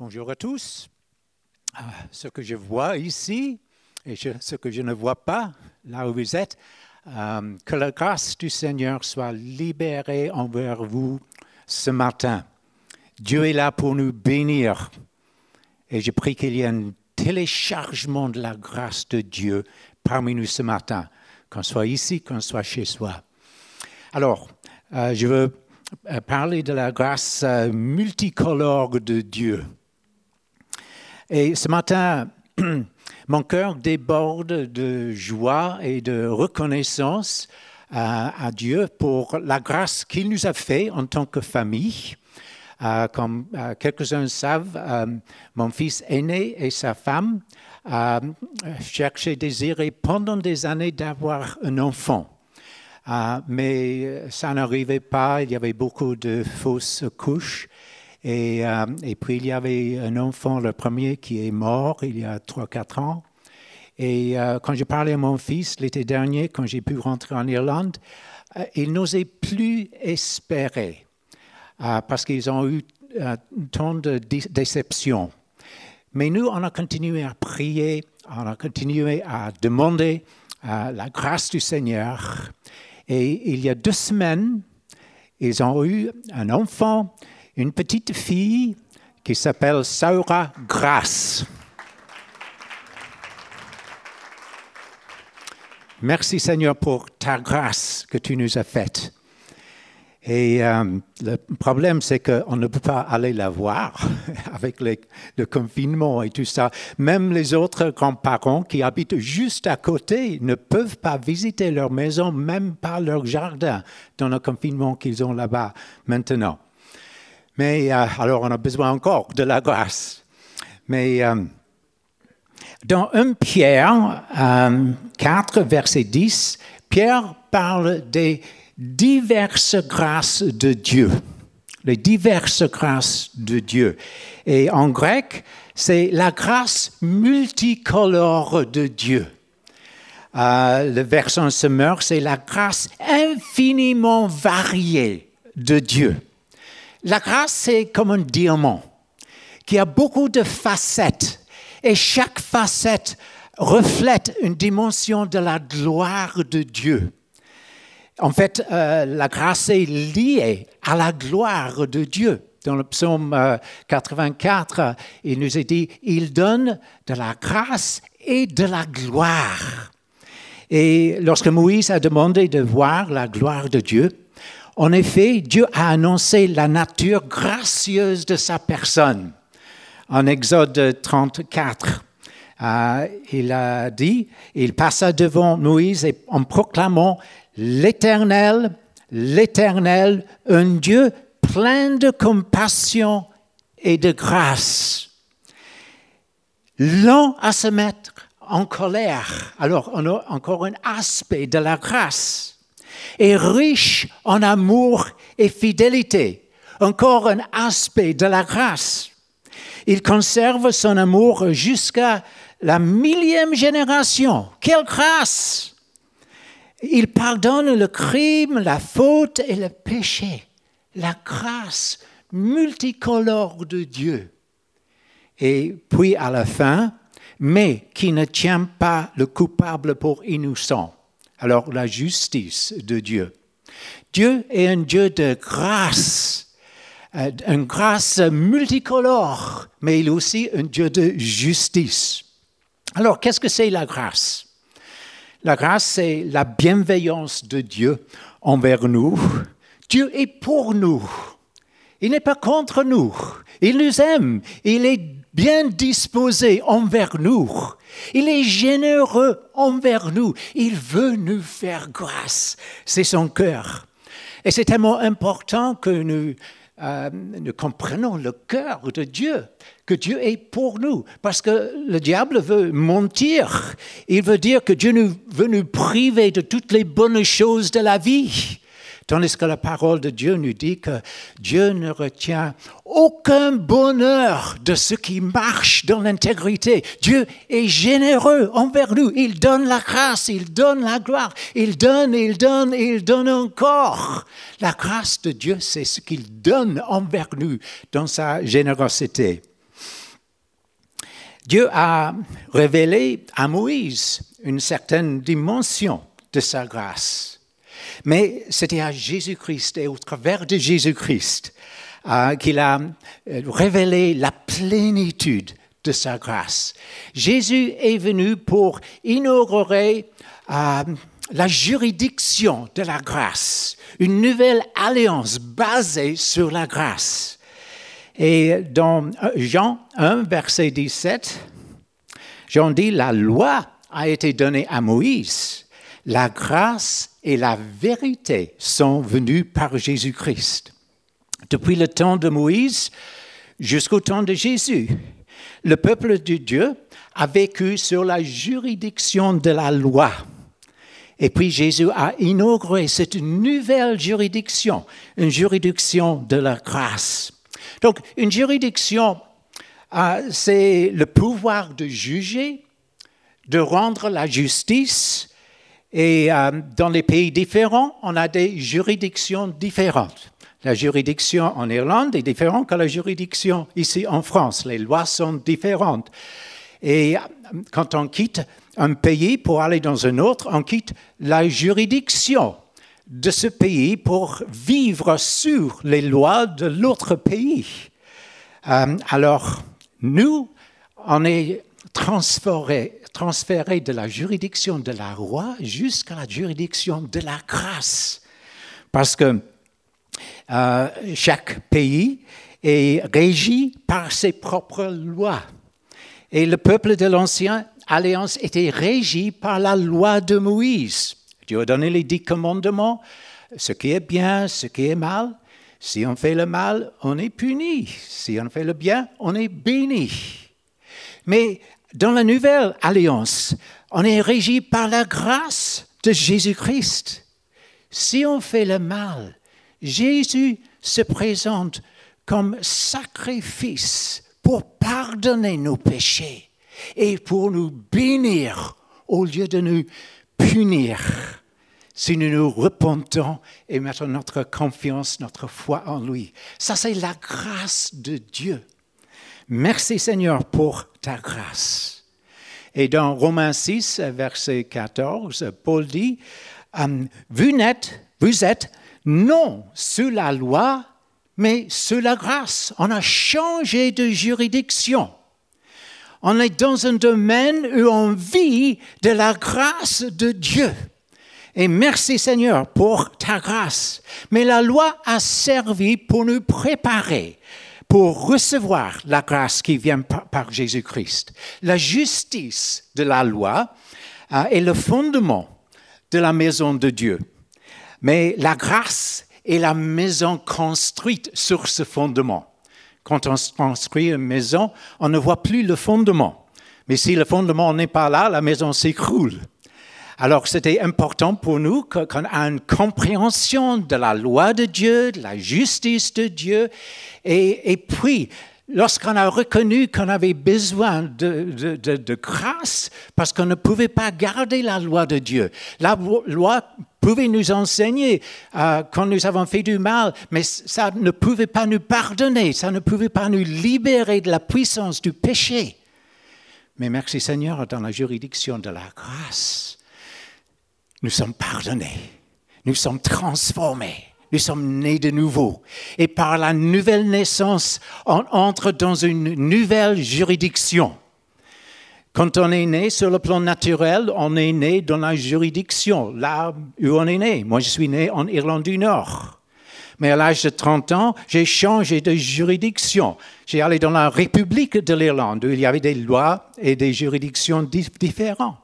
Bonjour à tous. Ah, ce que je vois ici et ce que je ne vois pas là où vous êtes, euh, que la grâce du Seigneur soit libérée envers vous ce matin. Dieu est là pour nous bénir. Et je prie qu'il y ait un téléchargement de la grâce de Dieu parmi nous ce matin, qu'on soit ici, qu'on soit chez soi. Alors, euh, je veux euh, parler de la grâce multicolore de Dieu. Et ce matin, mon cœur déborde de joie et de reconnaissance à, Dieu pour la grâce qu'il nous a fait en tant que famille. Euh, comme euh, quelques-uns savent, euh, mon fils aîné et sa femme cherchaient, désiraient pendant des années d'avoir un enfant. mais ça n'arrivait pas, il y avait beaucoup de fausses couches. Et, euh, et, puis il y avait un enfant, le premier, qui est mort il y a 3-4 ans. Et euh, quand j'ai parlé à mon fils l'été dernier, quand j'ai pu rentrer en Irlande, euh, il n'osait plus espérer parce qu'ils ont eu tant de déceptions. Mais nous, on a continué à prier, on a continué à demander la grâce du Seigneur. Et il y a deux semaines, ils ont eu un enfant une petite fille qui s'appelle Saura Grace. Merci Seigneur pour ta grâce que tu nous as faite. Et euh, le problème, c'est qu'on ne peut pas aller la voir avec le confinement et tout ça. Même les autres grands-parents qui habitent juste à côté ne peuvent pas visiter leur maison, même pas leur jardin, dans le confinement qu'ils ont là-bas maintenant. Mais euh, alors, on a besoin encore de la grâce. Mais euh, dans 1 Pierre 4, euh, verset 10, Pierre parle des diverses grâces de Dieu. Les diverses grâces de Dieu. Et en grec, c'est la grâce multicolore de Dieu. le verset semeur, c'est la grâce infiniment variée de Dieu. La grâce, c'est comme un diamant qui a beaucoup de facettes et chaque facette reflète une dimension de la gloire de Dieu. En fait, euh, la grâce est liée à la gloire de Dieu. Dans le psaume 84, euh, il nous est dit, il donne de la grâce et de la gloire. Et lorsque Moïse a demandé de voir la gloire de Dieu, en effet, Dieu a annoncé la nature gracieuse de sa personne. En Exode 34, euh, il a dit, il passa devant Moïse en proclamant l'Éternel, l'Éternel, un Dieu plein de compassion et de grâce, lent à se mettre en colère. Alors, on a encore un aspect de la grâce est riche en amour et fidélité. Encore un aspect de la grâce. Il conserve son amour jusqu'à la millième génération. Quelle grâce! Il pardonne le crime, la faute et le péché. La grâce multicolore de Dieu. Et puis à la fin, mais qui ne tient pas le coupable pour innocent. Alors la justice de Dieu. Dieu est un Dieu de grâce, euh, une grâce multicolore, mais il est aussi un Dieu de justice. Alors qu'est-ce que c'est la grâce? La grâce, c'est la bienveillance de Dieu envers nous. Dieu est pour nous. Il n'est pas contre nous. Il nous aime. Il est bien disposé envers nous. Il est généreux envers nous. Il veut nous faire grâce. C'est son cœur. Et c'est tellement important que nous, euh, nous comprenons le cœur de Dieu, que Dieu est pour nous. Parce que le diable veut mentir. Il veut dire que Dieu nous, veut nous priver de toutes les bonnes choses de la vie. Tandis que la parole de Dieu nous dit que Dieu ne retient aucun bonheur de ce qui marche dans l'intégrité. Dieu est généreux envers nous. Il donne la grâce, il donne la gloire, il donne, il donne, il donne encore. La grâce de Dieu, c'est ce qu'il donne envers nous dans sa générosité. Dieu a révélé à Moïse une certaine dimension de sa grâce. Mais c'était à Jésus-Christ et au travers de Jésus-Christ euh, qu'il a euh, révélé la plénitude de sa grâce. Jésus est venu pour inaugurer euh, la juridiction de la grâce, une nouvelle alliance basée sur la grâce. Et dans Jean 1, verset 17, Jean dit, la loi a été donnée à Moïse, la grâce et la vérité sont venues par Jésus-Christ. Depuis le temps de Moïse jusqu'au temps de Jésus, le peuple de Dieu a vécu sur la juridiction de la loi. Et puis Jésus a inauguré cette nouvelle juridiction, une juridiction de la grâce. Donc, une juridiction, euh, c'est le pouvoir de juger, de rendre la justice. Et euh, dans les pays différents, on a des juridictions différentes. La juridiction en Irlande est différente que la juridiction ici en France. Les lois sont différentes. Et euh, quand on quitte un pays pour aller dans un autre, on quitte la juridiction de ce pays pour vivre sur les lois de l'autre pays. Euh, alors, nous, on est transféré, de la juridiction de la roi jusqu'à la juridiction de la grâce. Parce que euh, chaque pays est régi par ses propres lois. Et le peuple de l'Ancienne Alliance était régi par la loi de Moïse. Dieu a donné les dix commandements, ce qui est bien, ce qui est mal. Si on fait le mal, on est puni. Si on fait le bien, on est béni. Mais dans la nouvelle alliance, on est régi par la grâce de Jésus-Christ. Si on fait le mal, Jésus se présente comme sacrifice pour pardonner nos péchés et pour nous bénir au lieu de nous punir si nous nous repentons et mettons notre confiance, notre foi en lui. Ça, c'est la grâce de Dieu. Merci Seigneur pour ta grâce. Et dans Romains 6, verset 14, Paul dit, hum, vous, êtes, vous êtes non sous la loi, mais sous la grâce. On a changé de juridiction. On est dans un domaine où on vit de la grâce de Dieu. Et merci Seigneur pour ta grâce. Mais la loi a servi pour nous préparer pour recevoir la grâce qui vient par, Jésus-Christ. La justice de la loi euh, est le fondement de la maison de Dieu. Mais la grâce est la maison construite sur ce fondement. Quand on construit une maison, on ne voit plus le fondement. Mais si le fondement n'est pas là, la maison s'écroule. Alors c'était important pour nous qu'on ait une compréhension de la loi de Dieu, de la justice de Dieu. Et, puis, lorsqu'on a reconnu qu'on avait besoin de, de grâce, parce qu'on ne pouvait pas garder la loi de Dieu, la loi pouvait nous enseigner euh, quand nous avons fait du mal, mais ça ne pouvait pas nous pardonner, ça ne pouvait pas nous libérer de la puissance du péché. Mais merci Seigneur, dans la juridiction de la grâce, nous sommes pardonnés, nous sommes transformés. Nous sommes nés de nouveau. Et par la nouvelle naissance, on entre dans une nouvelle juridiction. Quand on est né sur le plan naturel, on est né dans la juridiction, là où on est né. Moi, je suis né en Irlande du Nord. Mais à l'âge de 30 ans, j'ai changé de juridiction. J'ai allé dans la République de l'Irlande, où il y avait des lois et des juridictions différentes.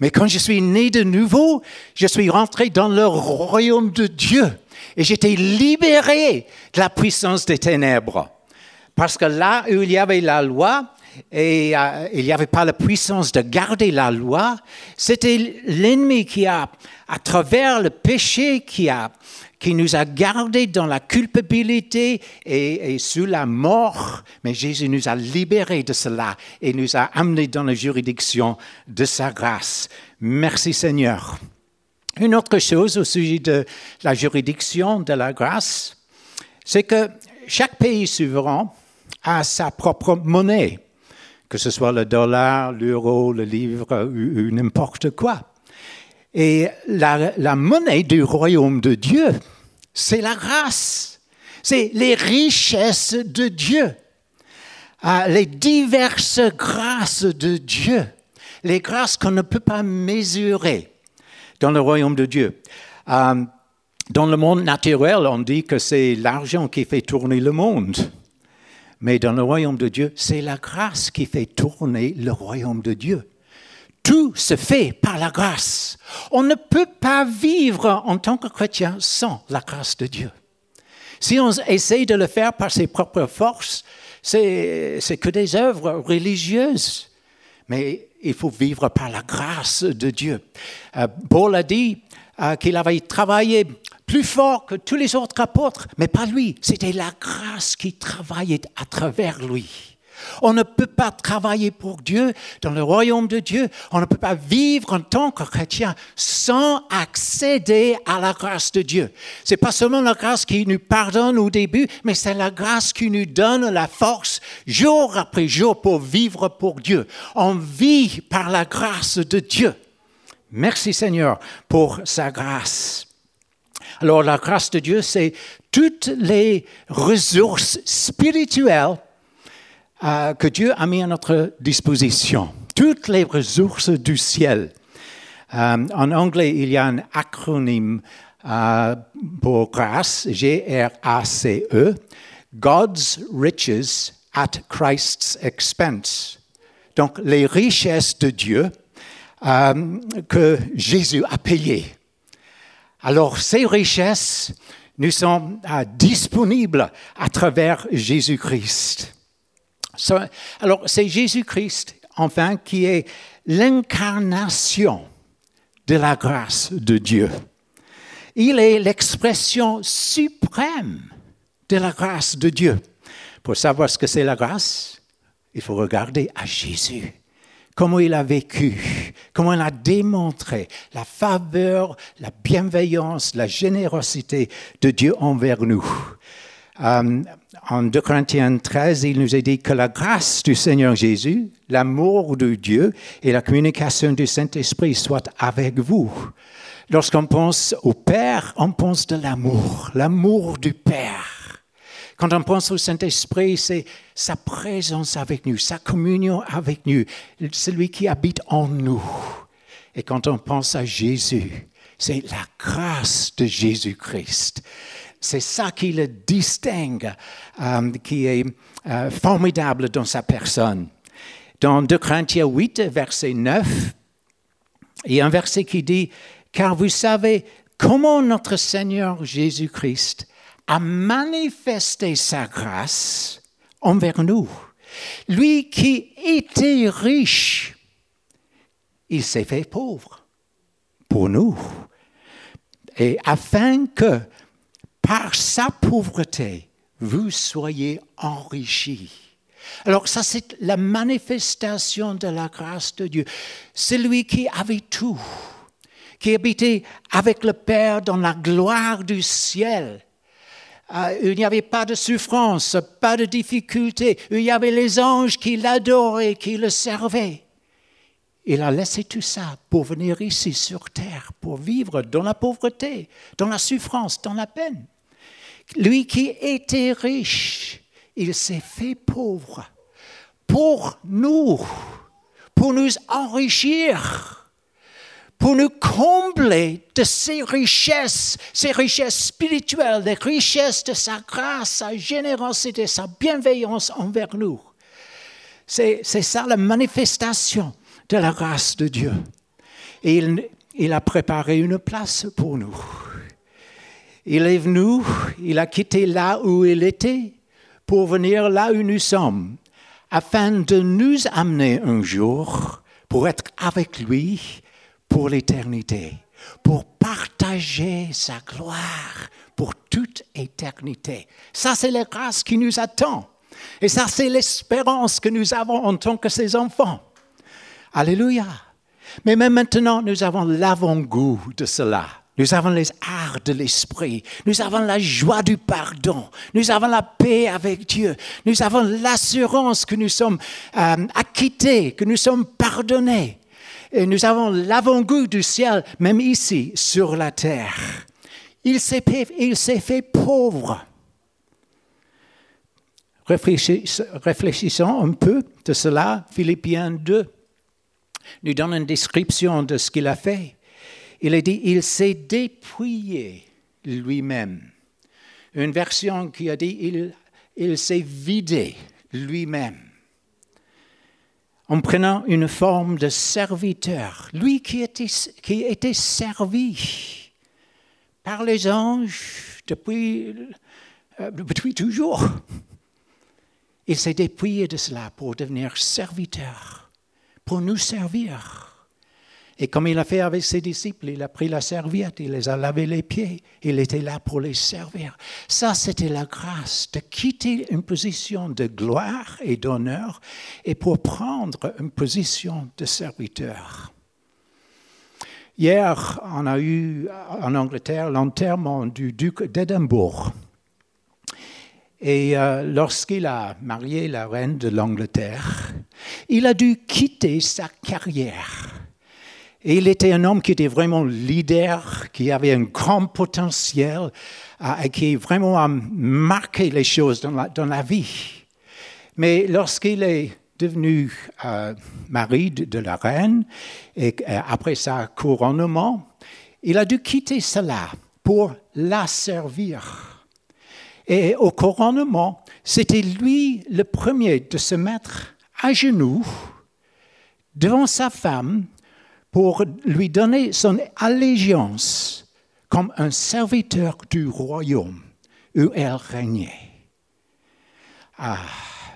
Mais quand je suis né de nouveau, je suis rentré dans le royaume de Dieu. Et j'étais libéré de la puissance des ténèbres. Parce que là où il y avait la loi, et euh, il n'y avait pas la puissance de garder la loi. C'était l'ennemi qui a, à travers le péché, qui, a, qui nous a gardés dans la culpabilité et, sous la mort. Mais Jésus nous a libérés de cela et nous a amenés dans la juridiction de sa grâce. Merci Seigneur. Une autre chose au sujet de la juridiction de la grâce, c'est que chaque pays souverain a sa propre monnaie que ce soit le dollar, l'euro, le livre ou, n'importe quoi. Et la, monnaie du royaume de Dieu, c'est la grâce, c'est les richesses de Dieu, ah, les diverses grâces de Dieu, les grâces qu'on ne peut pas mesurer dans le royaume de Dieu. Euh, dans le monde naturel, on dit que c'est l'argent qui fait tourner le monde. Mais dans le royaume de Dieu, c'est la grâce qui fait tourner le royaume de Dieu. Tout se fait par la grâce. On ne peut pas vivre en tant que chrétien sans la grâce de Dieu. Si on essaye de le faire par ses propres forces, c'est que des œuvres religieuses. Mais il faut vivre par la grâce de Dieu. Euh, Paul a dit euh, qu'il avait travaillé plus fort que tous les autres apôtres, mais pas lui. C'était la grâce qui travaillait à travers lui. On ne peut pas travailler pour Dieu dans le royaume de Dieu. On ne peut pas vivre en tant que chrétien sans accéder à la grâce de Dieu. C'est pas seulement la grâce qui nous pardonne au début, mais c'est la grâce qui nous donne la force jour après jour pour vivre pour Dieu. On vit par la grâce de Dieu. Merci Seigneur pour sa grâce. Alors la grâce de Dieu, c'est toutes les ressources spirituelles euh, que Dieu a mis à notre disposition. Toutes les ressources du ciel. Euh, en anglais, il y a un acronyme euh, pour grâce, G-R-A-C-E, God's riches at Christ's expense. Donc, les richesses de Dieu que Jésus a payées. Alors, ces richesses nous sont disponibles à travers Jésus-Christ. Alors, c'est Jésus-Christ, enfin, qui est l'incarnation de la grâce de Dieu. Il est l'expression suprême de la grâce de Dieu. Pour savoir ce que c'est la grâce, il faut regarder à Jésus comment il a vécu, comment il a démontré la faveur, la bienveillance, la générosité de Dieu envers nous. Euh, en 2 Corinthiens 13, il nous est dit que la grâce du Seigneur Jésus, l'amour de Dieu et la communication du Saint-Esprit soient avec vous. Lorsqu'on pense au Père, on pense de l'amour, l'amour du Père. Quand on pense au Saint-Esprit, c'est sa présence avec nous, sa communion avec nous, celui qui habite en nous. Et quand on pense à Jésus, c'est la grâce de Jésus-Christ. C'est ça qui le distingue, euh, qui est euh, formidable dans sa personne. Dans 2 Corinthiens 8, verset 9, il y a un verset qui dit, car vous savez comment notre Seigneur Jésus-Christ a manifesté sa grâce envers nous. Lui qui était riche, il s'est fait pauvre pour nous. Et afin que par sa pauvreté, vous soyez enrichis. Alors ça, c'est la manifestation de la grâce de Dieu. Celui qui avait tout, qui habitait avec le Père dans la gloire du ciel. Euh, il n'y avait pas de souffrance, pas de difficulté. Il y avait les anges qui l'adoraient, qui le servaient. Il a laissé tout ça pour venir ici sur terre, pour vivre dans la pauvreté, dans la souffrance, dans la peine. Lui qui était riche, il s'est fait pauvre pour nous, pour nous enrichir, pour nous combler de ses richesses, ses richesses spirituelles, les richesses de sa grâce, sa générosité, sa bienveillance envers nous. C'est ça la manifestation de la grâce de Dieu. Et il, il a préparé une place pour nous. Il est venu, il a quitté là où il était pour venir là où nous sommes, afin de nous amener un jour pour être avec lui pour l'éternité, pour partager sa gloire pour toute éternité. Ça, c'est la grâce qui nous attend. Et ça, c'est l'espérance que nous avons en tant que ses enfants. Alléluia. Mais même maintenant, nous avons l'avant-goût de cela Nous avons les arts de l'esprit. Nous avons la joie du pardon. Nous avons la paix avec Dieu. Nous avons l'assurance que nous sommes euh, acquittés, que nous sommes pardonnés. Et nous avons l'avant-goût du ciel, même ici, sur la terre. Il s'est fait, pauvre. Réfléchissons un peu de cela. Philippiens 2 nous donne une description de ce qu'il a fait. Il a dit, il s'est dépouillé lui-même. Une version qui a dit, il, s'est vidé lui-même. En prenant une forme de serviteur, lui qui était, qui était servi par les anges depuis, euh, depuis toujours. Il s'est dépouillé de cela pour devenir serviteur, pour nous servir. Et comme il a fait avec ses disciples, il a pris la serviette, il les a lavé les pieds, il était là pour les servir. Ça, c'était la grâce de quitter une position de gloire et d'honneur et pour prendre une position de serviteur. Hier, on a eu en Angleterre l'enterrement du duc d'Édimbourg. Et euh, lorsqu'il a marié la reine de l'Angleterre, il a dû quitter sa carrière et il était un homme qui était vraiment leader, qui avait un grand potentiel, euh, qui vraiment a marqué les choses dans la, dans la vie. Mais lorsqu'il est devenu euh, mari de, la reine, et après sa couronnement, il a dû quitter cela pour la servir. Et au couronnement, c'était lui le premier de se mettre à genoux devant sa femme pour lui donner son allégeance comme un serviteur du royaume où elle régnait. Ah,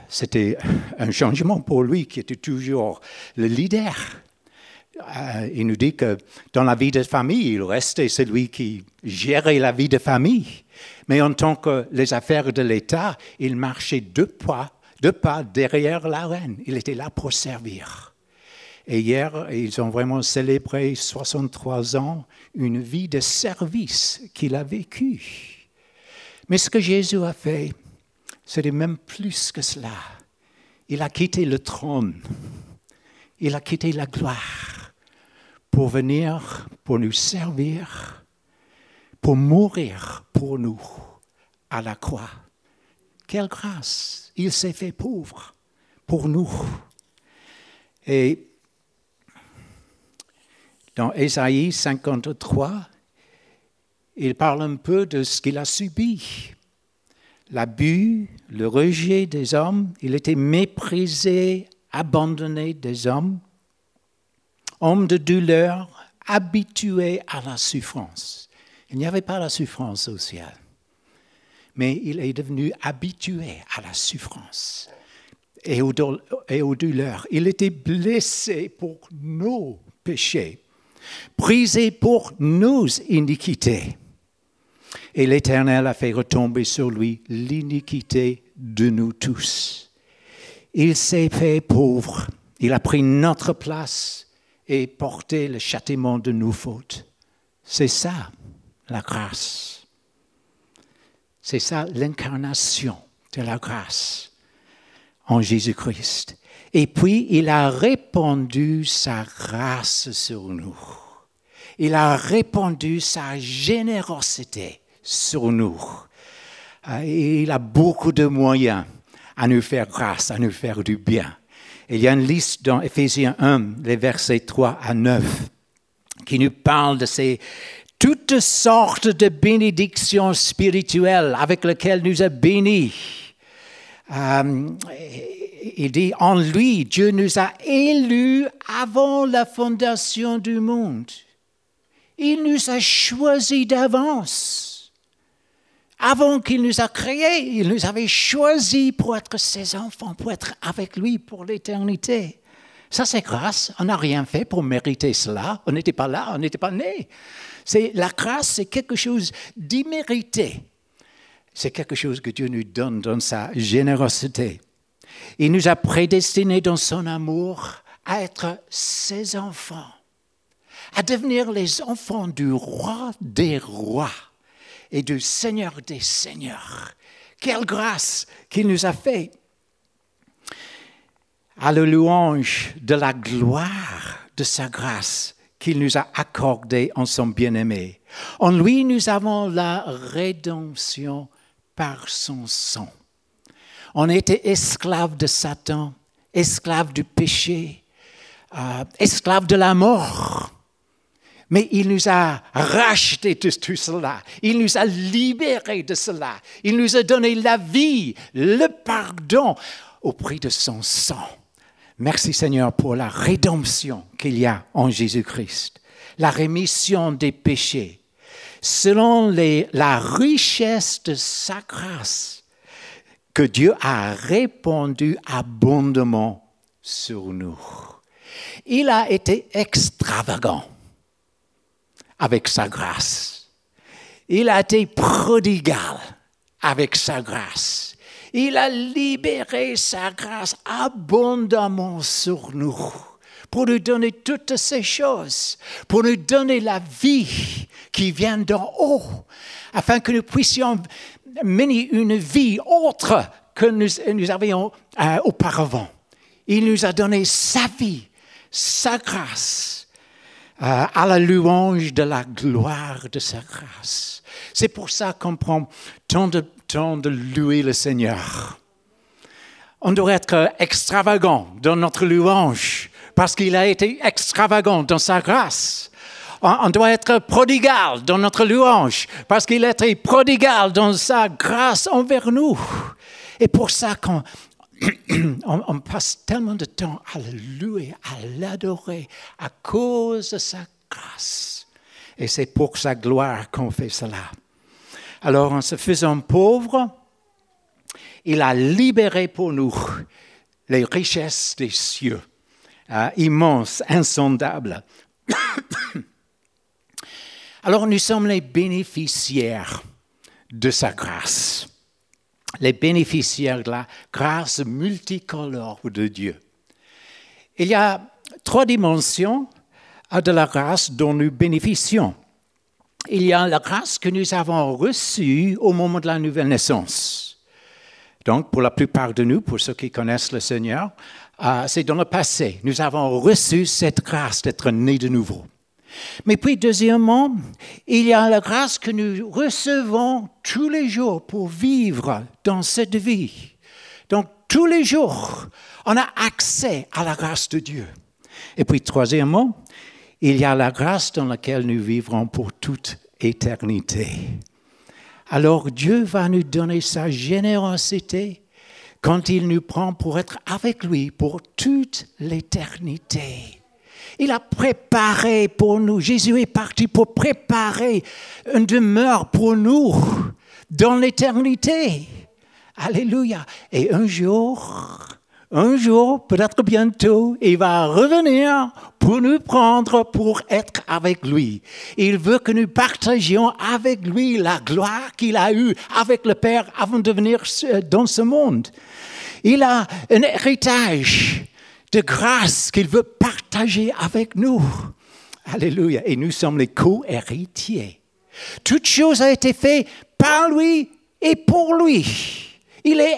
c'était un changement pour lui qui était toujours le leader. Ah, il nous dit que dans la vie de famille, il restait celui qui gérait la vie de famille. Mais en tant que les affaires de l'État, il marchait deux pas, deux pas derrière la reine. Il était là pour servir. Et hier, ils ont vraiment célébré 63 ans, une vie de service qu'il a vécue. Mais ce que Jésus a fait, c'était même plus que cela. Il a quitté le trône, il a quitté la gloire pour venir, pour nous servir, pour mourir pour nous à la croix. Quelle grâce! Il s'est fait pauvre pour nous. Et dans Ésaïe 53, il parle un peu de ce qu'il a subi. L'abus, le rejet des hommes, il était méprisé, abandonné des hommes, homme de douleur, habitué à la souffrance. Il n'y avait pas la souffrance ciel, mais il est devenu habitué à la souffrance et aux, douleurs. Il était blessé pour nos péchés brisé pour nos iniquités. Et l'Éternel a fait retomber sur lui l'iniquité de nous tous. Il s'est fait pauvre, il a pris notre place et porté le châtiment de nos fautes. C'est ça la grâce. C'est ça l'incarnation de la grâce en Jésus-Christ. Et puis, il a répandu sa grâce sur nous. Il a répandu sa générosité sur nous. Euh, il a beaucoup de moyens à nous faire grâce, à nous faire du bien. Il y a une liste dans Éphésiens 1, les versets 3 à 9, qui nous parle de ces toutes sortes de bénédictions spirituelles avec lesquelles nous a bénis. Euh, il dit, en lui, Dieu nous a élus avant la fondation du monde. Il nous a choisis d'avance. Avant qu'il nous a créés, il nous avait choisis pour être ses enfants, pour être avec lui pour l'éternité. Ça, c'est grâce. On n'a rien fait pour mériter cela. On n'était pas là, on n'était pas né. C'est la grâce, c'est quelque chose d'immérité. C'est quelque chose que Dieu nous donne dans sa générosité. Il nous a prédestinés dans son amour à être ses enfants, à devenir les enfants du roi des rois et du Seigneur des seigneurs. Quelle grâce qu'il nous a fait. À la louange de la gloire de sa grâce qu'il nous a accordée en son bien-aimé. En lui, nous avons la rédemption par son sang. On était esclaves de Satan, esclaves du péché, euh, esclaves de la mort. Mais il nous a rachetés de tout cela. Il nous a libérés de cela. Il nous a donné la vie, le pardon au prix de son sang. Merci Seigneur pour la rédemption qu'il y a en Jésus-Christ, la rémission des péchés, selon la richesse de sa grâce que Dieu a répandu abondamment sur nous. Il a été extravagant avec sa grâce. Il a été prodigal avec sa grâce. Il a libéré sa grâce abondamment sur nous pour nous donner toutes ces choses, pour nous donner la vie qui vient d'en haut, afin que nous puissions mener une vie autre que nous, avions euh, auparavant. Il nous a donné sa vie, sa grâce euh, à la louange de la gloire de sa grâce. C'est pour ça qu'on prend tant de de louer le Seigneur. On doit être extravagant dans notre louange parce qu'il a été extravagant dans sa grâce. On doit être prodigal dans notre louange parce qu'il a été prodigal dans sa grâce envers nous. Et pour ça qu'on on, passe tellement de temps à louer, à l'adorer à cause de sa grâce. Et c'est pour sa gloire qu'on fait cela. Alors, en se faisant pauvre, il a libéré pour nous les richesses des cieux, euh, immenses, insondables. Alors, nous sommes les bénéficiaires de sa grâce les bénéficiaires de la grâce multicolore de Dieu. Il y a trois dimensions de la grâce dont nous bénéficions. Il y a la grâce que nous avons reçue au moment de la nouvelle naissance. Donc, pour la plupart de nous, pour ceux qui connaissent le Seigneur, euh, c'est dans le passé. Nous avons reçu cette grâce d'être nés de nouveau. Mais puis, deuxièmement, il y a la grâce que nous recevons tous les jours pour vivre dans cette vie. Donc, tous les jours, on a accès à la grâce de Dieu. Et puis, troisièmement, il y a la grâce dans laquelle nous vivrons pour toute éternité. Alors Dieu va nous donner sa générosité quand il nous prend pour être avec lui pour toute l'éternité. Il a préparé pour nous. Jésus est parti pour préparer une demeure pour nous dans l'éternité. Alléluia. Et un jour, un jour, peut-être bientôt, il va revenir pour nous prendre pour être avec lui. Il veut que nous partagions avec lui la gloire qu'il a eue avec le Père avant de venir dans ce monde. Il a un héritage de grâce qu'il veut partager avec nous. Alléluia. Et nous sommes les co-héritiers. Toute chose a été faite par lui et pour lui. Il est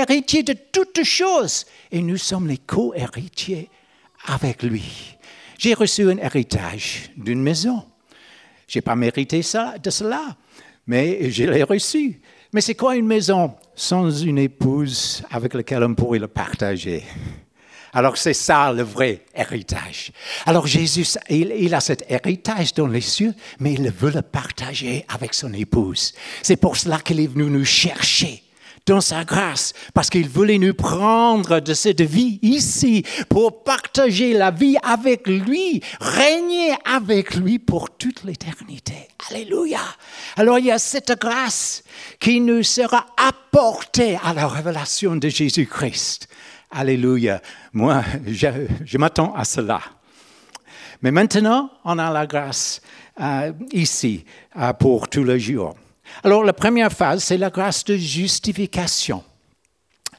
héritier de toutes choses et nous sommes les co-héritiers avec lui. J'ai reçu un héritage d'une maison. Je n'ai pas mérité ça, de cela, mais je l'ai reçu. Mais c'est quoi une maison sans une épouse avec laquelle on pourrait le partager? Alors c'est ça le vrai héritage. Alors Jésus, il, a cet héritage dans les cieux, mais il veut le partager avec son épouse. C'est pour cela qu'il est venu nous chercher dans sa grâce, parce qu'il voulait nous prendre de cette vie ici pour partager la vie avec lui, régner avec lui pour toute l'éternité. Alléluia. Alors il y a cette grâce qui nous sera apportée à la révélation de Jésus-Christ. Alléluia. Moi, je, m'attends à cela. Mais maintenant, on a la grâce euh, ici euh, pour tous les jours. Alors, la première phase, c'est la grâce de justification.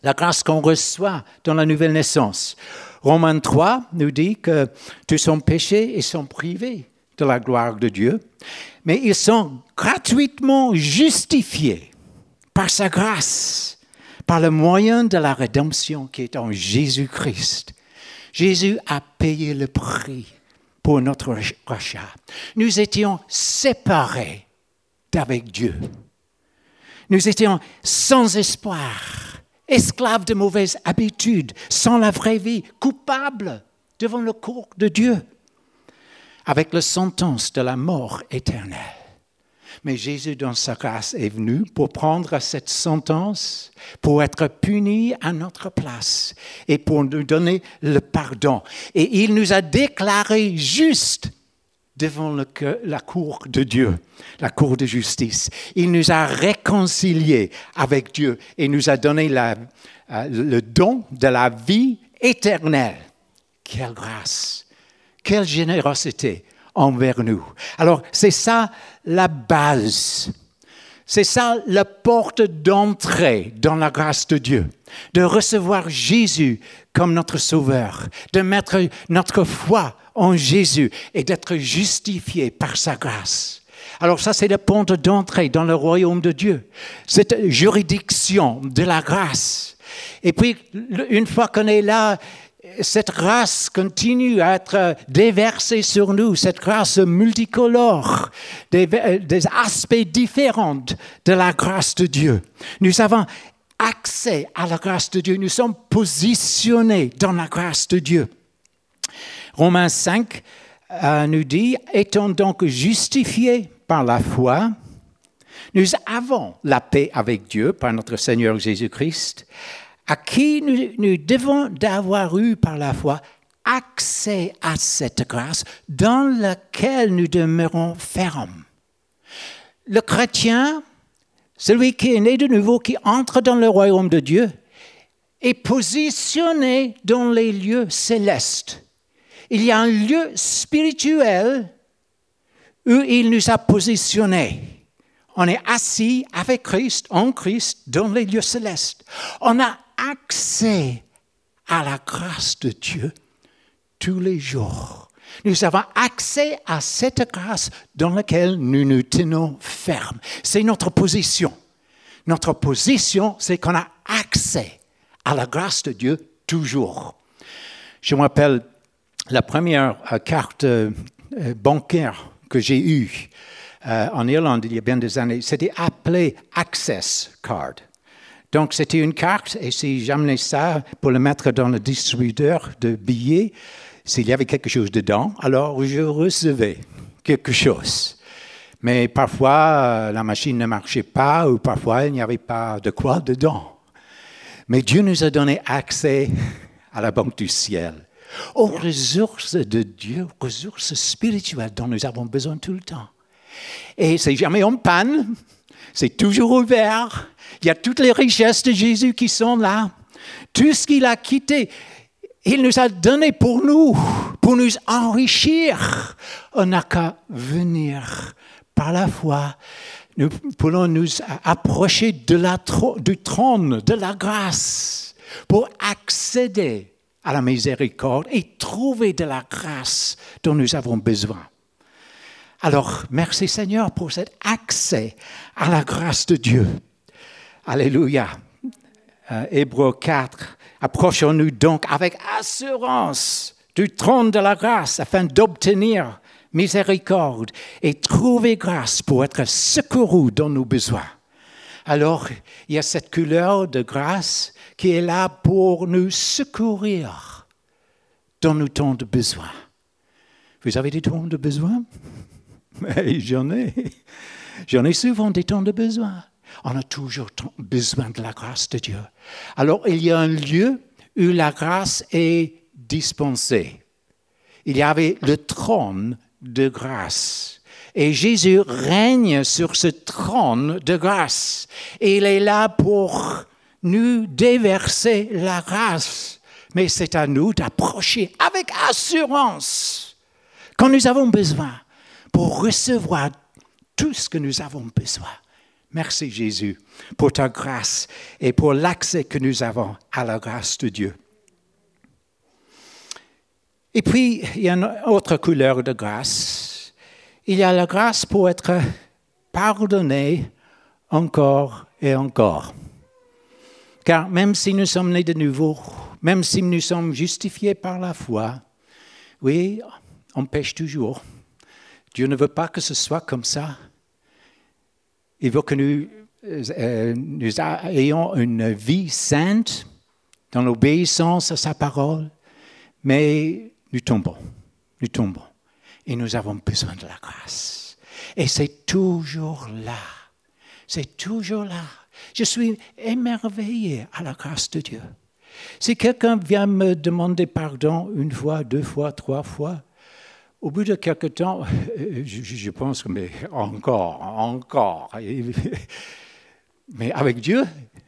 La grâce qu'on reçoit dans la nouvelle naissance. Romains 3 nous dit que tous sont péchés et sont privés de la gloire de Dieu, mais ils sont gratuitement justifiés par sa grâce, par le moyen de la rédemption qui est en Jésus-Christ. Jésus a payé le prix pour notre rachat. Nous étions séparés d'avec Dieu. Nous étions sans espoir, esclaves de mauvaises habitudes, sans la vraie vie, coupables devant le cours de Dieu, avec la sentence de la mort éternelle. Mais Jésus, dans sa grâce, est venu pour prendre cette sentence, pour être puni à notre place et pour nous donner le pardon. Et il nous a déclaré juste devant la cour de Dieu, la cour de justice. Il nous a réconciliés avec Dieu et nous a donné euh, le don de la vie éternelle. Quelle grâce, quelle générosité envers nous. Alors, c'est ça la base. C'est ça la porte d'entrée dans la grâce de Dieu, de recevoir Jésus comme notre Sauveur, de mettre notre foi en Jésus et d'être justifié par sa grâce. Alors ça, c'est la porte d'entrée dans le royaume de Dieu, cette juridiction de la grâce. Et puis, une fois qu'on est là, cette grâce continue à être déversée sur nous, cette grâce multicolore, des, des, aspects différents de la grâce de Dieu. Nous avons accès à la grâce de Dieu, nous sommes positionnés dans la grâce de Dieu. Romains 5 euh, nous dit, étant donc justifiés par la foi, nous avons la paix avec Dieu par notre Seigneur Jésus-Christ à qui nous, devons d'avoir eu par la foi accès à cette grâce dans laquelle nous demeurons fermes. Le chrétien, celui qui est né de nouveau, qui entre dans le royaume de Dieu, est positionné dans les lieux célestes. Il y a un lieu spirituel où il nous a positionnés. On est assis avec Christ, en Christ, dans les lieux célestes. On a accès à la grâce de Dieu tous les jours. Nous avons accès à cette grâce dans laquelle nous nous tenons fermes. C'est notre position. Notre position, c'est qu'on a accès à la grâce de Dieu toujours. Je me rappelle la première euh, carte euh, bancaire que j'ai eue euh, en Irlande il y a bien des années. C'était appelé Access Card. Donc, c'était une carte, et si j'amenais ça pour le mettre dans le distributeur de billets, s'il y avait quelque chose dedans, alors je recevais quelque chose. Mais parfois, euh, la machine ne marchait pas, ou parfois, il n'y avait pas de quoi dedans. Mais Dieu nous a donné accès à la banque du ciel, aux ressources de Dieu, ressources spirituelles dont nous avons besoin tout le temps. Et c'est jamais en panne, c'est toujours ouvert, il y a toutes les richesses de Jésus qui sont là. Tout ce qu'il a quitté, il nous a donné pour nous, pour nous enrichir. On n'a qu'à venir par la foi. Nous pouvons nous approcher du trône de la grâce pour accéder à la miséricorde et trouver de la grâce dont nous avons besoin. Alors, merci Seigneur pour cet accès à la grâce de Dieu. Alléluia. Euh, Hébreu 4. Approchons-nous donc avec assurance du trône de la grâce afin d'obtenir miséricorde et trouver grâce pour être secourus dans nos besoins. Alors, il y a cette couleur de grâce qui est là pour nous secourir dans nos temps de besoin. Vous avez des temps de besoin? J'en ai. J'en ai souvent des temps de besoin. On a toujours besoin de la grâce de Dieu. Alors, il y a un lieu où la grâce est dispensée. Il y avait le trône de grâce. Et Jésus règne sur ce trône de grâce. Il est là pour nous déverser la grâce. Mais c'est à nous d'approcher avec assurance quand nous avons besoin pour recevoir tout ce que nous avons besoin. Merci Jésus pour ta grâce et pour l'accès que nous avons à la grâce de Dieu. Et puis, il y a une autre couleur de grâce il y a la grâce pour être pardonné encore et encore. Car même si nous sommes nés de nouveau, même si nous sommes justifiés par la foi, oui, on pêche toujours. Dieu ne veut pas que ce soit comme ça. Il veut que nous, euh, nous ayons une vie sainte dans l'obéissance à sa parole, mais nous tombons, nous tombons. Et nous avons besoin de la grâce. Et c'est toujours là. C'est toujours là. Je suis émerveillé à la grâce de Dieu. Si quelqu'un vient me demander pardon une fois, deux fois, trois fois, au bout de quelque temps, je, pense mais encore, encore. Mais avec Dieu,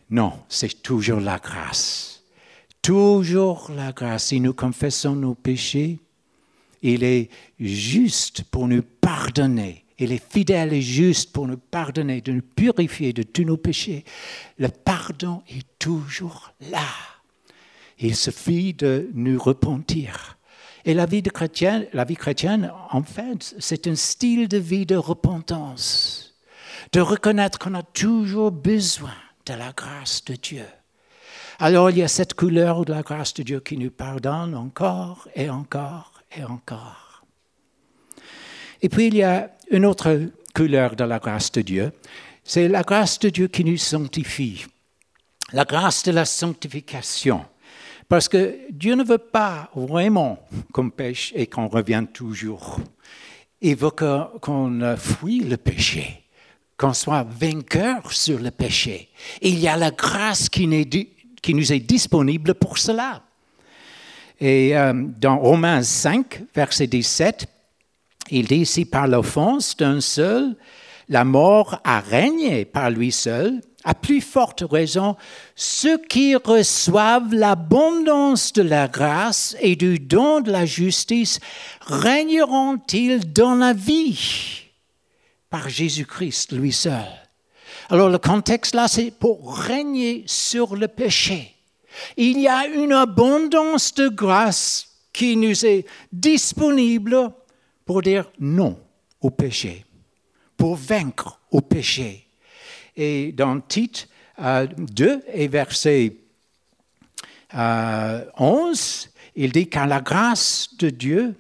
non, c'est toujours la grâce. Toujours la grâce. Si nous confessons nos péchés, il est juste pour nous pardonner. Il est fidèle et juste pour nous pardonner, de nous purifier de tous nos péchés. Le pardon est toujours là. Il suffit de nous repentir. Et la vie, chrétienne, la vie chrétienne, en fait, c'est un style de vie de repentance, de reconnaître qu'on a toujours besoin de la grâce de Dieu. Alors il y a cette couleur de la grâce de Dieu qui nous pardonne encore et encore et encore. Et puis il y a une autre couleur de la grâce de Dieu, c'est la grâce de Dieu qui nous sanctifie, la grâce de la sanctification. Parce que Dieu ne veut pas vraiment qu'on pêche et qu'on revienne toujours. Il veut qu'on fuit le péché, qu'on soit vainqueur sur le péché. il y a la grâce qui, nous est disponible pour cela. Et euh, dans Romains 5, verset 17, il dit ici, par l'offense d'un seul, la mort a régné par lui seul, à plus forte raison, ceux qui reçoivent l'abondance de la grâce et du don de la justice régneront-ils dans la vie par Jésus-Christ lui seul? Alors le contexte là, c'est pour régner sur le péché. Il y a une abondance de grâce qui nous est disponible pour dire non au péché, pour vaincre au péché et dans Tite 2 euh, et verset 11, euh, il dit Car la grâce de Dieu,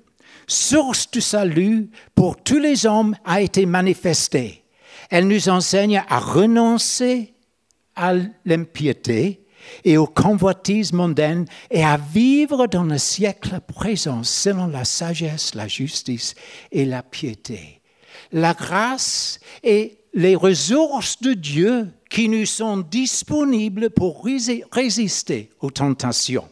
source du salut pour tous les hommes, a été manifestée. Elle nous enseigne à renoncer à l'impiété et aux convoitises mondaines et à vivre dans le siècle présent selon la sagesse, la justice et la piété. La grâce est les ressources de Dieu qui nous sont disponibles pour résister aux tentations.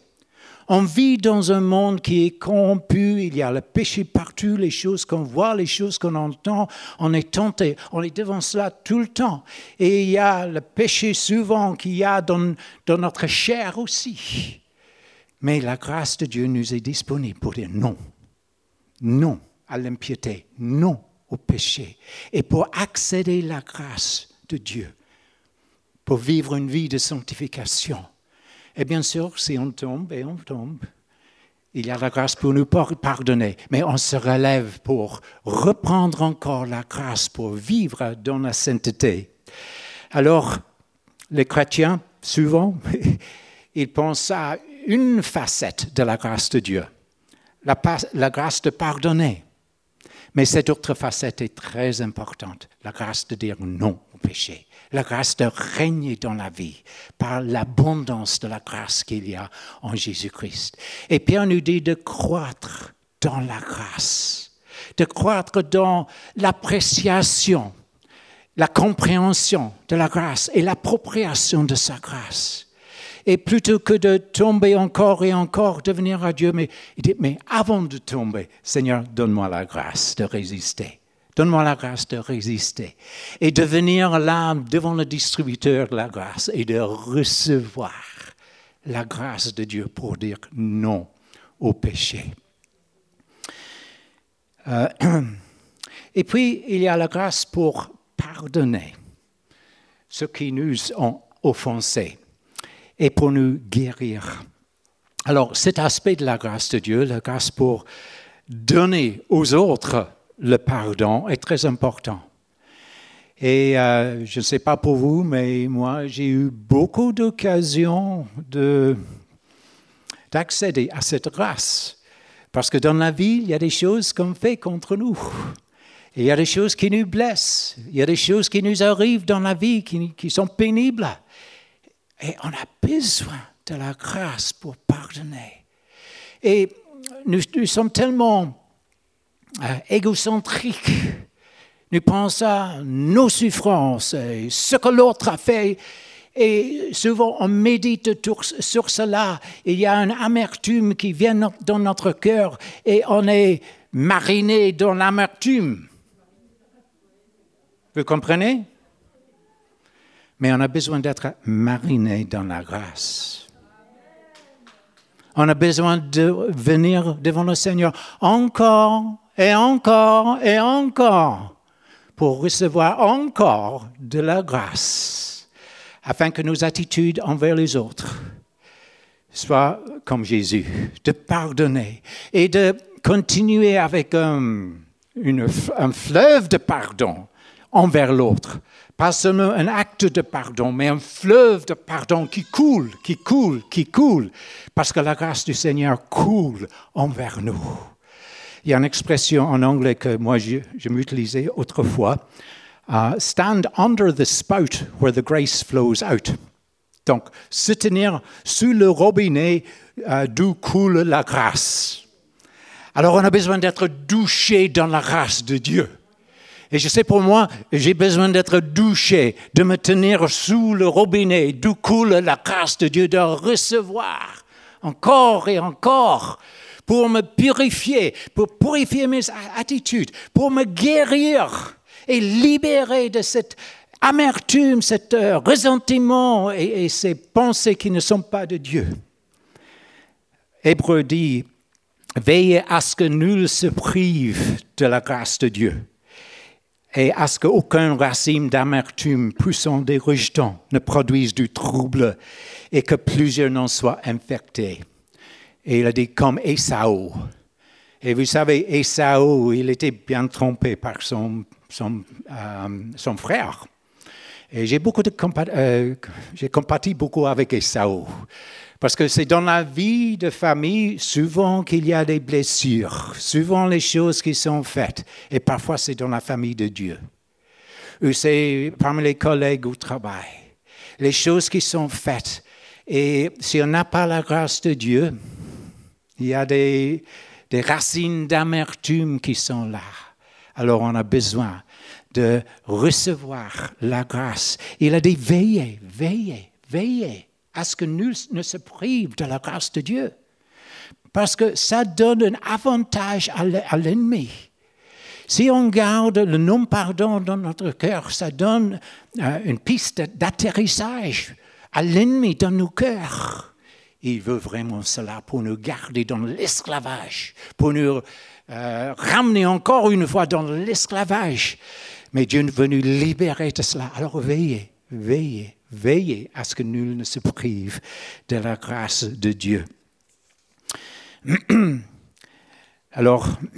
On vit dans un monde qui est corrompu, il y a le péché partout, les choses qu'on voit, les choses qu'on entend, on est tenté, on est devant cela tout le temps. Et il y a le péché souvent qu'il y a dans, notre chair aussi. Mais la grâce de Dieu nous est disponible pour dire non, non à l'impiété, non au péché et pour accéder à la grâce de Dieu, pour vivre une vie de sanctification. Et bien sûr, si on tombe et on tombe, il y a la grâce pour nous pardonner, mais on se relève pour reprendre encore la grâce pour vivre dans la sainteté. Alors, les chrétiens, souvent, ils pensent à une facette de la grâce de Dieu, la, la grâce de pardonner. Mais cette autre facette est très importante, la grâce de dire non péché, la grâce de régner dans la vie par l'abondance de la grâce qu'il y a en Jésus-Christ. Et Pierre nous dit de croître dans la grâce, de croître dans l'appréciation, la compréhension de la grâce et l'appropriation de sa grâce. Et plutôt que de tomber encore et encore, devenir à Dieu, mais il dit, mais avant de tomber, Seigneur, donne-moi la grâce de résister. Donne-moi la grâce de résister. Et de venir là devant le distributeur de la grâce et de recevoir la grâce de Dieu pour dire non au péché. Euh, et puis, il y a la grâce pour pardonner ceux qui nous ont offensés et pour nous guérir. Alors cet aspect de la grâce de Dieu, la grâce pour donner aux autres le pardon est très important. Et euh, je ne sais pas pour vous, mais moi, j'ai eu beaucoup d'occasions d'accéder à cette grâce. Parce que dans la vie, il y a des choses qu'on fait contre nous. il y a des choses qui nous blessent. Il y a des choses qui nous arrivent dans la vie qui, qui sont pénibles. Et on a besoin de la grâce pour pardonner. Et nous, sommes tellement euh, égocentriques. Nous pensons à nos souffrances, ce que l'autre a fait. Et souvent, on médite sur cela. Il y a une amertume qui vient dans notre cœur et on est mariné dans l'amertume. Vous comprenez? Mais on a besoin d'être mariné dans la grâce. On a besoin de venir devant le Seigneur encore et encore et encore pour recevoir encore de la grâce, afin que nos attitudes envers les autres soient comme Jésus, de pardonner et de continuer avec un, un fleuve de pardon envers l'autre pas seulement un acte de pardon, mais un fleuve de pardon qui coule, qui coule, qui coule, parce que la grâce du Seigneur coule envers nous. Il y a une expression en anglais que moi je, m'utilisais autrefois, uh, stand under the spout where the grace flows out. Donc, se tenir sous le robinet uh, d'où coule la grâce. Alors, on a besoin d'être douché dans la grâce de Dieu. Et je sais pour moi, j'ai besoin d'être douché, de me tenir sous le robinet d'où coule la grâce de Dieu, de recevoir encore et encore pour me purifier, pour purifier mes attitudes, pour me guérir et libérer de cette amertume, cet euh, ressentiment et, et ces pensées qui ne sont pas de Dieu. Hébreu dit, veillez à ce que nul se prive de la grâce de Dieu et à ce qu'aucun racine d'amertume poussant des rejetons ne produise du trouble et que plusieurs n'en soient infectés. Et il a dit comme Esau. Et vous savez, Esau, il était bien trompé par son, son, euh, son frère. Et j'ai beaucoup de euh, j'ai compatis beaucoup avec Esau. Parce que c'est dans la vie de famille souvent qu'il y a des blessures, souvent les choses qui sont faites. Et parfois c'est dans la famille de Dieu. Ou c'est parmi les collègues au travail. Les choses qui sont faites. Et si on n'a pas la grâce de Dieu, il y a des, racines d'amertume qui sont là. Alors on a besoin de recevoir la grâce. Il a dit veillez, veillez, veillez à ce que nul ne se prive de la grâce de Dieu. Parce que ça donne un avantage à l'ennemi. Si on garde le non-pardon dans notre cœur, ça donne euh, une piste d'atterrissage à l'ennemi dans nos cœurs. Il veut vraiment cela pour nous garder dans l'esclavage, pour nous euh, ramener encore une fois dans l'esclavage. Mais Dieu veut nous libérer de cela. Alors veillez, veillez, Veillez à ce que nul ne se prive de la grâce de Dieu. Alors,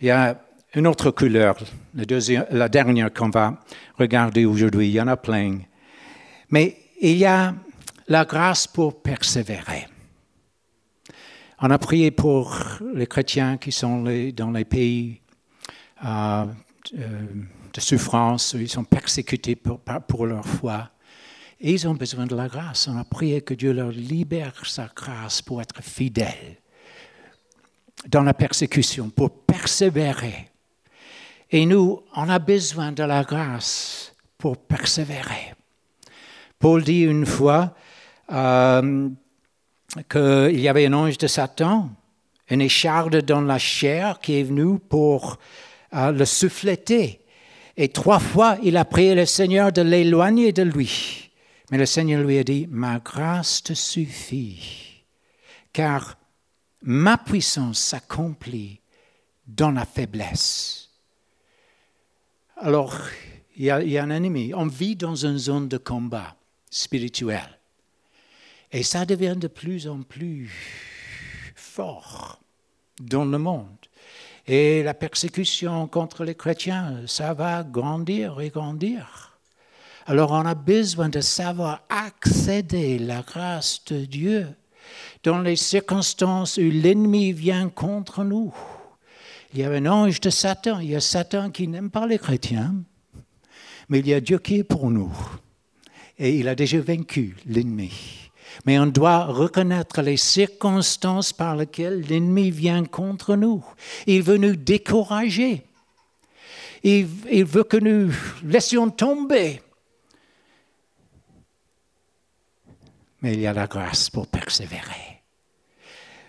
il y a une autre couleur, la, la dernière qu'on va regarder aujourd'hui, il y en a plein. Mais il y a la grâce pour persévérer. On a prié pour les chrétiens qui sont dans les pays euh, euh, de souffrance, ils sont persécutés pour, leur foi. Et ils ont besoin de la grâce. On a prié que Dieu leur libère sa grâce pour être fidèles dans la persécution, pour persévérer. Et nous, on a besoin de la grâce pour persévérer. Paul dit une fois euh, qu'il y avait un ange de Satan, une écharde dans la chair qui est venu pour euh, le souffleter et trois fois, il a prié le Seigneur de l'éloigner de lui. Mais le Seigneur lui a dit, ma grâce te suffit, car ma puissance s'accomplit dans la faiblesse. Alors, il y, a, un ennemi. On vit dans une zone de combat spirituel. Et ça devient de plus en plus fort. dans le monde. Et la persécution contre les chrétiens, ça va grandir et grandir. Alors on a besoin de savoir accéder à la grâce de Dieu dans les circonstances où l'ennemi vient contre nous. Il y a un ange de Satan, il y a Satan qui n'aime pas les chrétiens, mais il y a Dieu qui est pour nous. Et il a déjà vaincu l'ennemi. Mais on doit reconnaître les circonstances par lesquelles l'ennemi vient contre nous. Il veut nous décourager. Il, veut que nous laissions tomber. Mais il y a la grâce pour persévérer.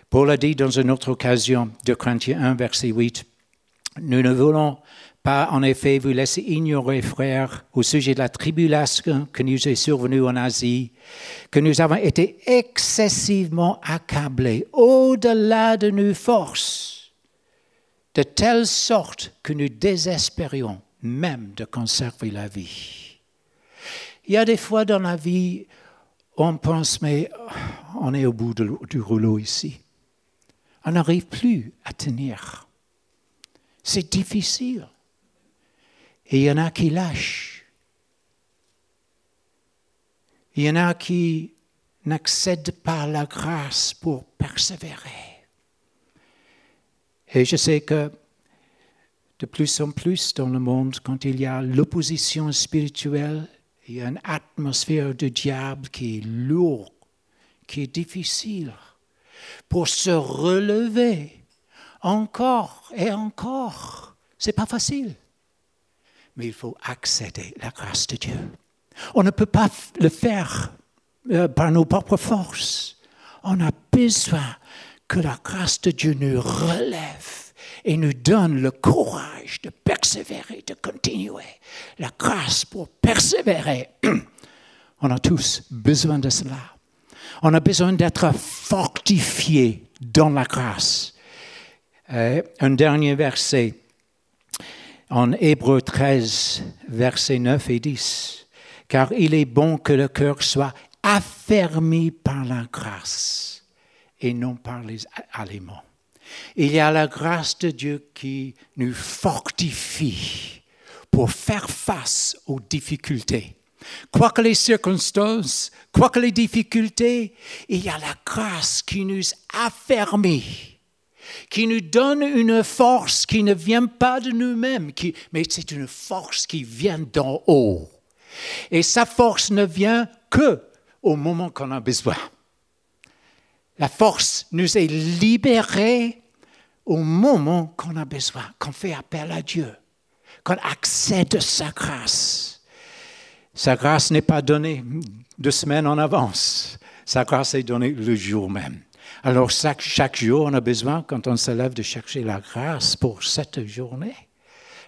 Paul a dit dans une autre occasion, de Corinthiens 1, verset 8, Nous ne voulons pas en effet vous laisser ignorer, frères, au sujet de la tribulation que nous est survenue en Asie, que nous avons été excessivement accablés au-delà de nos forces, de telle sorte que nous désespérions même de conserver la vie. Il y a des fois dans la vie, on pense, mais on est au bout du rouleau ici. On n'arrive plus à tenir. C'est difficile. Et il y en a qui lâchent. Il y en a qui n'accèdent pas à la grâce pour persévérer. Et je sais que de plus en plus dans le monde, quand il y a l'opposition spirituelle, il y a une atmosphère de diable qui est lourde, qui est difficile. Pour se relever encore et encore, c'est pas facile mais il faut accéder à la grâce de Dieu. On ne peut pas le faire euh, par nos propres forces. On a besoin que la grâce de Dieu nous relève et nous donne le courage de persévérer, de continuer. La grâce pour persévérer. On a tous besoin de cela. On a besoin d'être fortifié dans la grâce. Euh, un dernier verset en Hébreu 13, versets 9 et 10. Car il est bon que le cœur soit affermi par la grâce et non par les aliments. Il y a la grâce de Dieu qui nous fortifie pour faire face aux difficultés. Quoi que les circonstances, quoi que les difficultés, il y a la grâce qui nous affermit qui nous donne une force qui ne vient pas de nous-mêmes, mais c'est une force qui vient d'en haut. Et sa force ne vient que au moment qu'on a besoin. La force nous est libérée au moment qu'on a besoin, qu'on fait appel à Dieu, qu'on accède à sa grâce. Sa grâce n'est pas donnée deux semaines en avance. Sa grâce est donnée le jour même. Alors chaque, jour, on a besoin, quand on se lève, de chercher la grâce pour cette journée,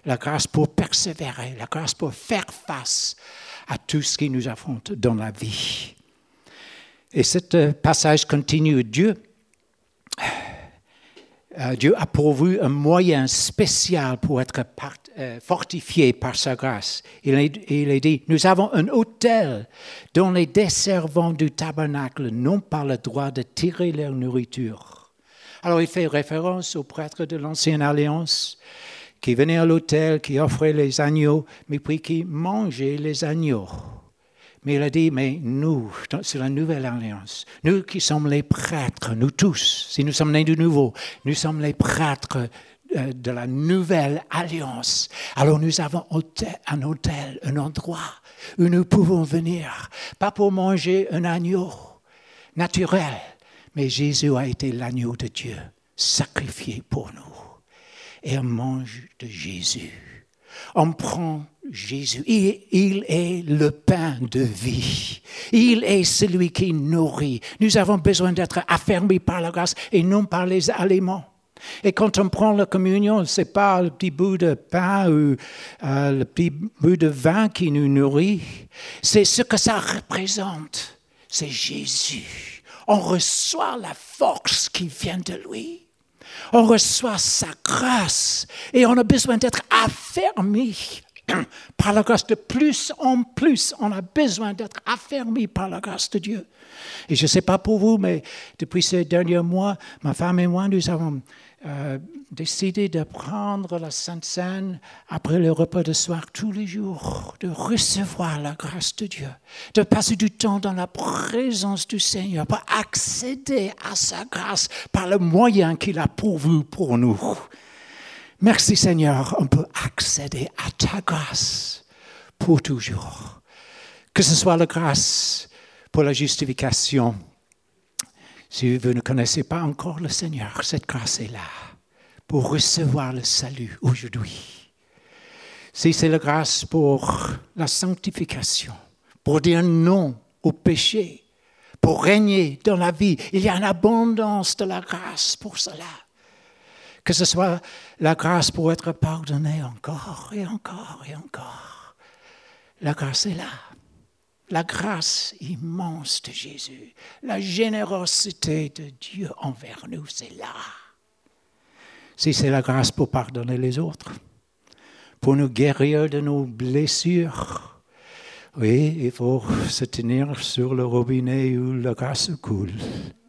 la grâce pour persévérer, la grâce pour faire face à tout ce qui nous affronte dans la vie. Et ce euh, passage continue. Dieu euh, Dieu a pourvu un moyen spécial pour être euh, fortifié par sa grâce. Il est, dit, nous avons un hôtel dont les desservants du tabernacle n'ont pas le droit de tirer leur nourriture. Alors il fait référence aux prêtres de l'Ancienne Alliance qui venaient à l'hôtel, qui offraient les agneaux, mais puis qui mangeaient les agneaux. Mais il a dit, mais nous, c'est la nouvelle alliance, nous qui sommes les prêtres, nous tous, si nous sommes nés de nouveau, nous sommes les prêtres euh, de la nouvelle alliance. Alors nous avons un hôtel, un endroit où nous pouvons venir, pas pour manger un agneau naturel, mais Jésus a été l'agneau de Dieu, sacrifié pour nous. Et on mange de Jésus. On prend Jésus. Il, est le pain de vie. Il est celui qui nourrit. Nous avons besoin d'être affermis par la grâce et non par les aliments. Et quand on prend la communion, ce n'est pas le petit bout de pain ou euh, le petit bout de vin qui nous nourrit. C'est ce que ça représente. C'est Jésus. On reçoit la force qui vient de lui. On reçoit sa grâce et on a besoin d'être affermis par la grâce de plus en plus, on a besoin d'être affermi par la grâce de Dieu. Et je ne sais pas pour vous, mais depuis ces derniers mois, ma femme et moi, nous avons euh, décidé de prendre la Sainte Seine après le repas de soir tous les jours, de recevoir la grâce de Dieu, de passer du temps dans la présence du Seigneur pour accéder à sa grâce par le moyen qu'il a pourvu pour nous. Merci Seigneur, on peut accéder à ta grâce pour toujours. Que ce soit la grâce pour la justification. Si vous ne connaissez pas encore le Seigneur, cette grâce est là pour recevoir le salut aujourd'hui. Si c'est la grâce pour la sanctification, pour dire non au péché, pour régner dans la vie, il y a une abondance de la grâce pour cela que ce soit la grâce pour être pardonné encore et encore et encore. La grâce est là. La grâce immense de Jésus, la générosité de Dieu envers nous, c'est là. Si c'est la grâce pour pardonner les autres, pour nous guérir de nos blessures, oui, il faut se tenir sur le robinet où la grâce coule,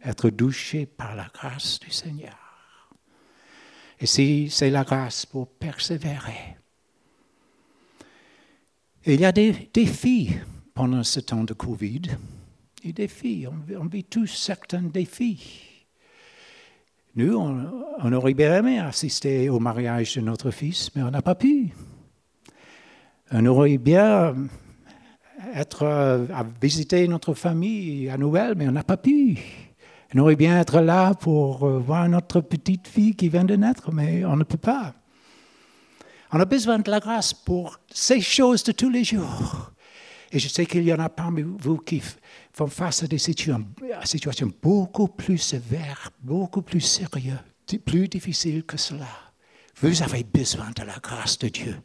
être douché par la grâce du Seigneur. Et si c'est la grâce pour persévérer. il y a des défis pendant ce temps de Covid. Des défis, on, vit tous certains défis. Nous, on, aurait bien aimé assister au mariage de notre fils, mais on n'a pas pu. On aurait bien être à visiter notre famille à Noël, mais on n'a pas pu. On aurait bien être là pour euh, voir notre petite fille qui vient de naître, mais on ne peut pas. On a besoin de la grâce pour ces choses de tous les jours. Et je sais qu'il y en a parmi vous qui font face à des situations, beaucoup plus sévères, beaucoup plus sérieuses, plus difficiles que cela. Vous avez besoin de la grâce de Dieu.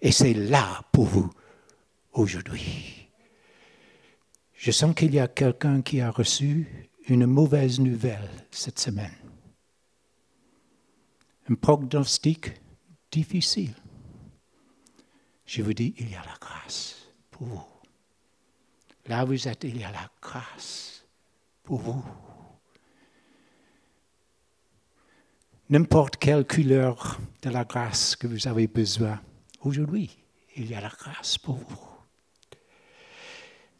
Et c'est là pour vous aujourd'hui. Je sens qu'il y a quelqu'un qui a reçu une mauvaise nouvelle cette semaine. Un prognostic difficile. Je vous dis, il y a la grâce pour vous. Là vous êtes, il y a la grâce pour vous. N'importe quelle couleur de la grâce que vous avez besoin, aujourd'hui, il y a la grâce pour vous.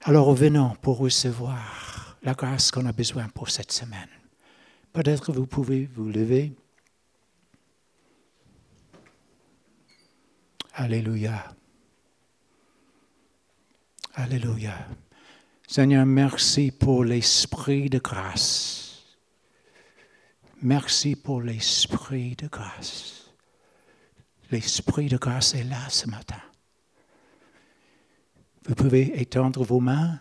Alors revenons pour recevoir la grâce qu'on a besoin pour cette semaine. Peut-être vous pouvez vous lever. Alléluia. Alléluia. Seigneur, merci pour l'esprit de grâce. Merci pour l'esprit de grâce. L'esprit de grâce est là ce matin. Vous pouvez étendre vos mains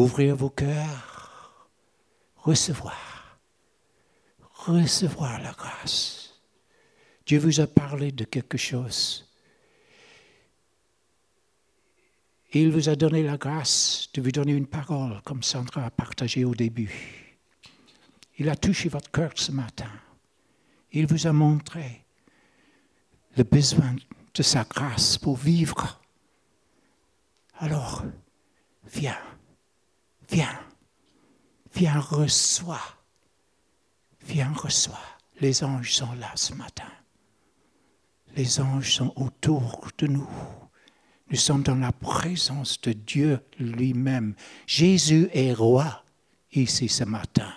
ouvrir vos cœurs, recevoir, recevoir la grâce. Dieu vous a parlé de quelque chose. Il vous a donné la grâce de vous donner une parole, comme Sandra a partagé au début. Il a touché votre cœur ce matin. Il vous a montré le besoin de sa grâce pour vivre. Alors, viens. Viens, viens, reçois. Viens, reçois. Les anges sont là ce matin. Les anges sont autour de nous. Nous sommes dans la présence de Dieu lui-même. Jésus est roi ici ce matin.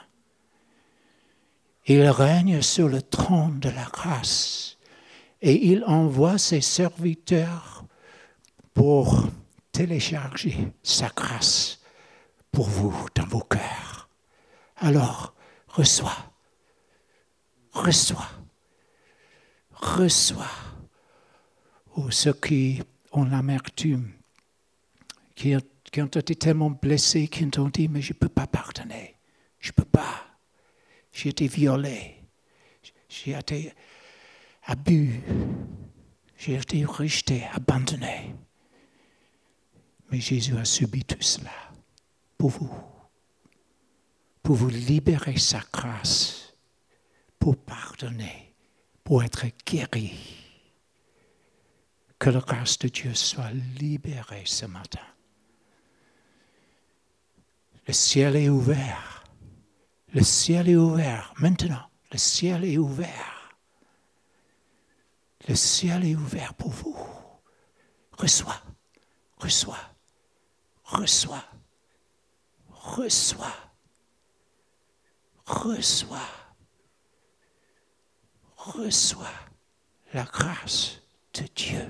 Il règne sur le trône de la grâce et il envoie ses serviteurs pour télécharger sa grâce pour vous dans vos cœurs. Alors, reçois, reçois, reçois. Ou ceux qui ont l'amertume, qui, qui, ont été tellement blessés, qui ont dit, mais je ne peux pas pardonner, je ne peux pas. J'ai été violé, j'ai été abus, j'ai été rejeté, abandonné. Mais Jésus a subi tout cela pour vous, pour vous libérer sa grâce, pour pardonner, pour être guéri. Que la grâce de Dieu soit libérée ce matin. Le ciel est ouvert. Le ciel est ouvert. Maintenant, le ciel est ouvert. Le ciel est ouvert pour vous. Reçois, reçois, reçois, reçois, reçois, reçois la grâce de Dieu.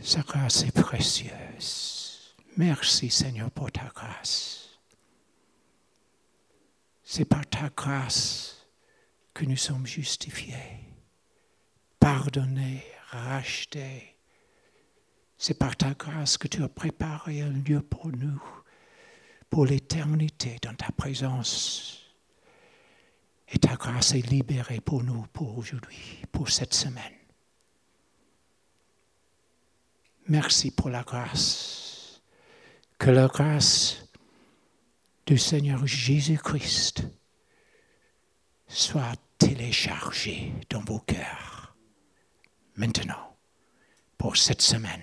Sa grâce est précieuse. Merci Seigneur pour ta grâce. C'est par ta grâce que nous sommes justifiés, pardonnés, rachetés. C'est par ta grâce que tu as préparé un lieu pour nous, pour l'éternité dans ta présence. Et ta grâce est libérée pour nous, pour aujourd'hui, pour cette semaine. Merci pour la grâce. Que la grâce du Seigneur Jésus-Christ soit téléchargée dans vos cœurs maintenant pour cette semaine.